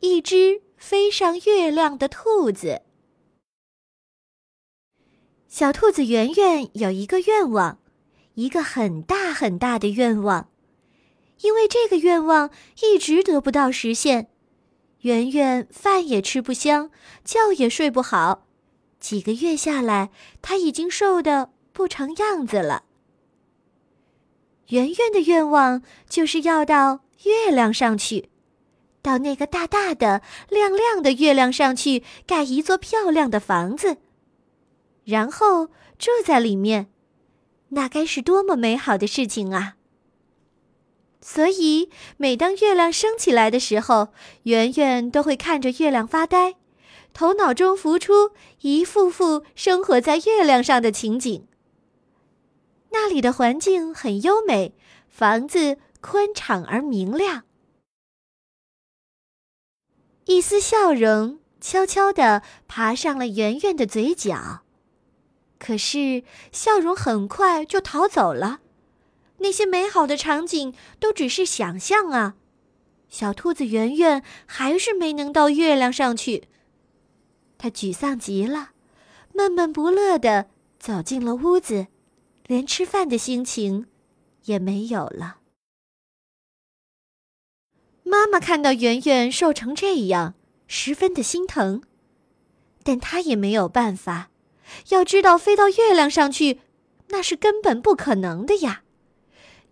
一只飞上月亮的兔子。小兔子圆圆有一个愿望，一个很大很大的愿望。因为这个愿望一直得不到实现，圆圆饭也吃不香，觉也睡不好。几个月下来，他已经瘦得不成样子了。圆圆的愿望就是要到月亮上去，到那个大大的、亮亮的月亮上去盖一座漂亮的房子，然后住在里面，那该是多么美好的事情啊！所以，每当月亮升起来的时候，圆圆都会看着月亮发呆，头脑中浮出一幅幅生活在月亮上的情景。那里的环境很优美，房子宽敞而明亮。一丝笑容悄悄地爬上了圆圆的嘴角，可是笑容很快就逃走了。那些美好的场景都只是想象啊！小兔子圆圆还是没能到月亮上去。它沮丧极了，闷闷不乐地走进了屋子。连吃饭的心情也没有了。妈妈看到圆圆瘦成这样，十分的心疼，但她也没有办法。要知道，飞到月亮上去，那是根本不可能的呀！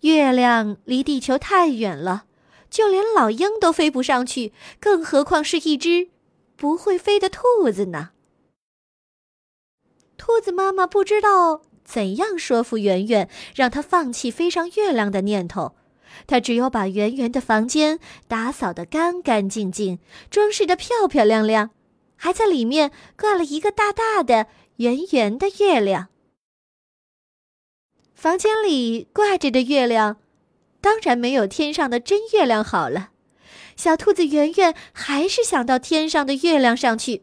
月亮离地球太远了，就连老鹰都飞不上去，更何况是一只不会飞的兔子呢？兔子妈妈不知道。怎样说服圆圆，让她放弃飞上月亮的念头？他只有把圆圆的房间打扫得干干净净，装饰得漂漂亮亮，还在里面挂了一个大大的、圆圆的月亮。房间里挂着的月亮，当然没有天上的真月亮好了。小兔子圆圆还是想到天上的月亮上去。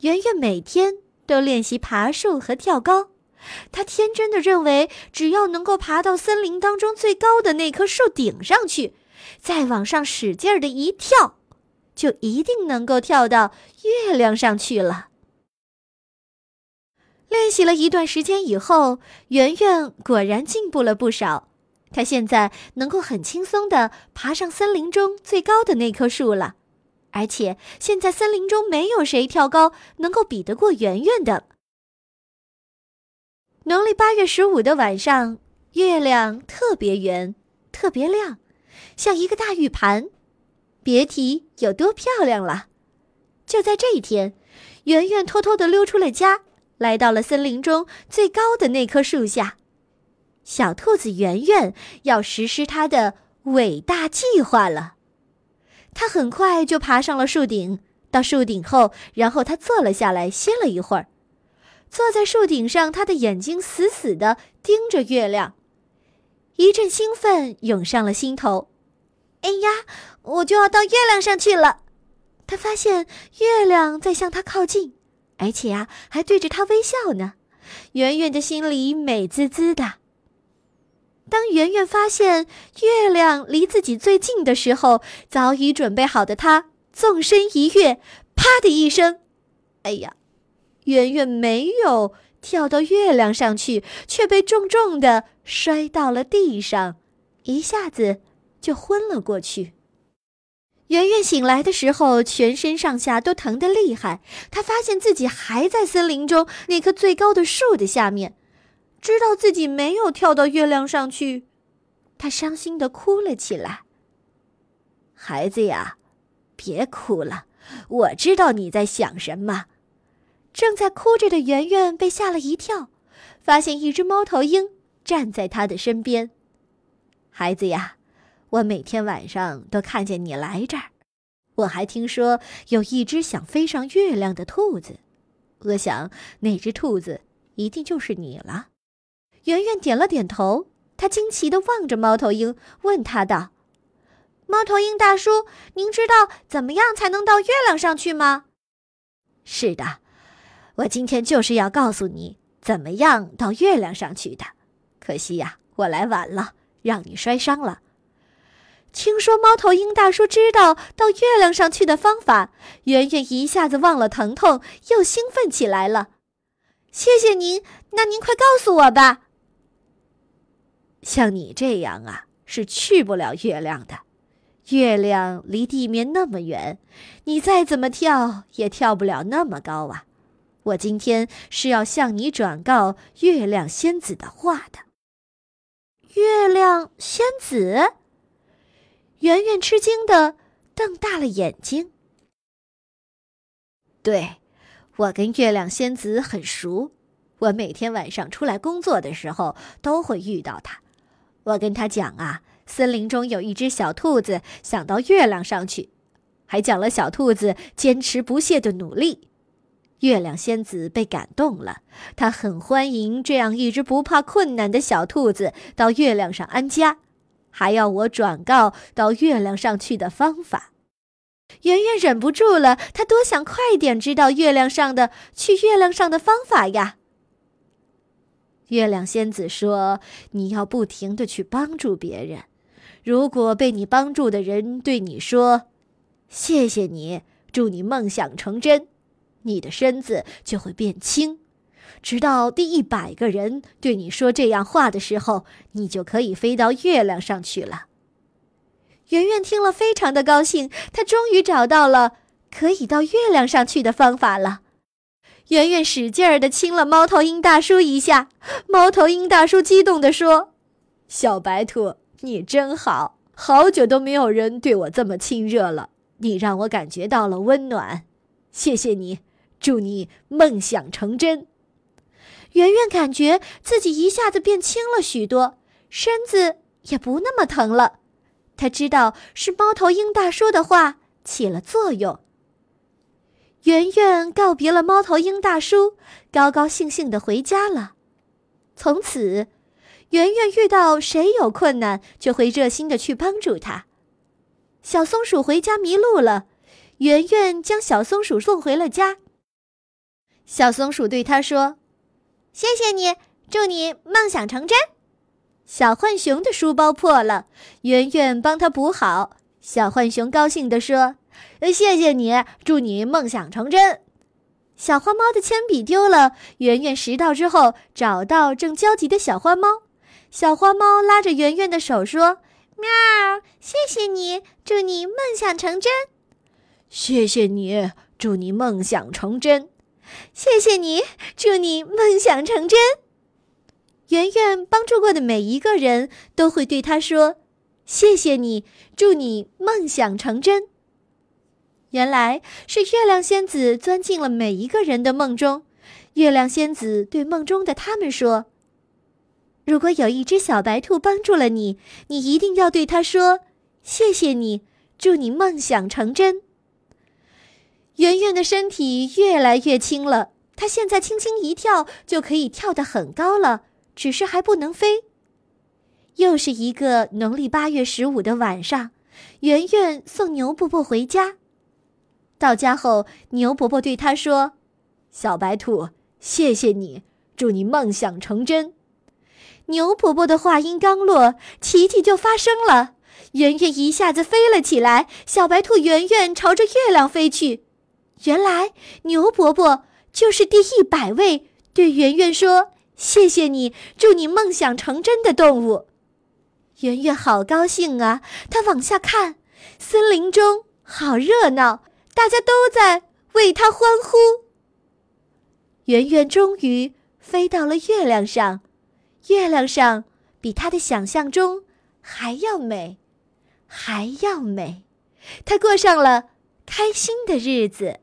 圆圆每天。都练习爬树和跳高，他天真的认为，只要能够爬到森林当中最高的那棵树顶上去，再往上使劲儿的一跳，就一定能够跳到月亮上去了。练习了一段时间以后，圆圆果然进步了不少。他现在能够很轻松的爬上森林中最高的那棵树了。而且现在森林中没有谁跳高能够比得过圆圆的。农历八月十五的晚上，月亮特别圆，特别亮，像一个大玉盘，别提有多漂亮了。就在这一天，圆圆偷偷的溜出了家，来到了森林中最高的那棵树下。小兔子圆圆要实施它的伟大计划了。他很快就爬上了树顶。到树顶后，然后他坐了下来，歇了一会儿。坐在树顶上，他的眼睛死死地盯着月亮，一阵兴奋涌上了心头。哎呀，我就要到月亮上去了！他发现月亮在向他靠近，而且啊，还对着他微笑呢。圆圆的心里美滋滋的。当圆圆发现月亮离自己最近的时候，早已准备好的他纵身一跃，啪的一声，哎呀，圆圆没有跳到月亮上去，却被重重的摔到了地上，一下子就昏了过去。圆圆醒来的时候，全身上下都疼得厉害。她发现自己还在森林中那棵最高的树的下面。知道自己没有跳到月亮上去，他伤心的哭了起来。孩子呀，别哭了，我知道你在想什么。正在哭着的圆圆被吓了一跳，发现一只猫头鹰站在他的身边。孩子呀，我每天晚上都看见你来这儿，我还听说有一只想飞上月亮的兔子，我想那只兔子一定就是你了。圆圆点了点头，他惊奇的望着猫头鹰，问他道：“猫头鹰大叔，您知道怎么样才能到月亮上去吗？”“是的，我今天就是要告诉你怎么样到月亮上去的。可惜呀，我来晚了，让你摔伤了。”听说猫头鹰大叔知道到月亮上去的方法，圆圆一下子忘了疼痛，又兴奋起来了。谢谢您，那您快告诉我吧。像你这样啊，是去不了月亮的。月亮离地面那么远，你再怎么跳也跳不了那么高啊。我今天是要向你转告月亮仙子的话的。月亮仙子。圆圆吃惊的瞪大了眼睛。对，我跟月亮仙子很熟，我每天晚上出来工作的时候都会遇到她。我跟她讲啊，森林中有一只小兔子想到月亮上去，还讲了小兔子坚持不懈的努力。月亮仙子被感动了，她很欢迎这样一只不怕困难的小兔子到月亮上安家。还要我转告到月亮上去的方法，圆圆忍不住了，她多想快点知道月亮上的去月亮上的方法呀。月亮仙子说：“你要不停的去帮助别人，如果被你帮助的人对你说‘谢谢你，祝你梦想成真’，你的身子就会变轻。”直到第一百个人对你说这样话的时候，你就可以飞到月亮上去了。圆圆听了，非常的高兴，她终于找到了可以到月亮上去的方法了。圆圆使劲儿的亲了猫头鹰大叔一下，猫头鹰大叔激动地说：“小白兔，你真好，好久都没有人对我这么亲热了，你让我感觉到了温暖，谢谢你，祝你梦想成真。”圆圆感觉自己一下子变轻了许多，身子也不那么疼了。他知道是猫头鹰大叔的话起了作用。圆圆告别了猫头鹰大叔，高高兴兴的回家了。从此，圆圆遇到谁有困难，就会热心的去帮助他。小松鼠回家迷路了，圆圆将小松鼠送回了家。小松鼠对他说。谢谢你，祝你梦想成真。小浣熊的书包破了，圆圆帮他补好。小浣熊高兴地说：“谢谢你，祝你梦想成真。”小花猫的铅笔丢了，圆圆拾到之后找到正焦急的小花猫。小花猫拉着圆圆的手说：“喵，谢谢你，祝你梦想成真。”谢谢你，祝你梦想成真。谢谢你，祝你梦想成真。圆圆帮助过的每一个人都会对他说：“谢谢你，祝你梦想成真。”原来是月亮仙子钻进了每一个人的梦中。月亮仙子对梦中的他们说：“如果有一只小白兔帮助了你，你一定要对它说：‘谢谢你，祝你梦想成真。’”圆圆的身体越来越轻了，她现在轻轻一跳就可以跳得很高了，只是还不能飞。又是一个农历八月十五的晚上，圆圆送牛伯伯回家。到家后，牛伯伯对他说：“小白兔，谢谢你，祝你梦想成真。”牛伯伯的话音刚落，奇迹就发生了，圆圆一下子飞了起来，小白兔圆圆朝着月亮飞去。原来牛伯伯就是第一百位对圆圆说“谢谢你，祝你梦想成真”的动物。圆圆好高兴啊！他往下看，森林中好热闹，大家都在为他欢呼。圆圆终于飞到了月亮上，月亮上比他的想象中还要美，还要美。他过上了开心的日子。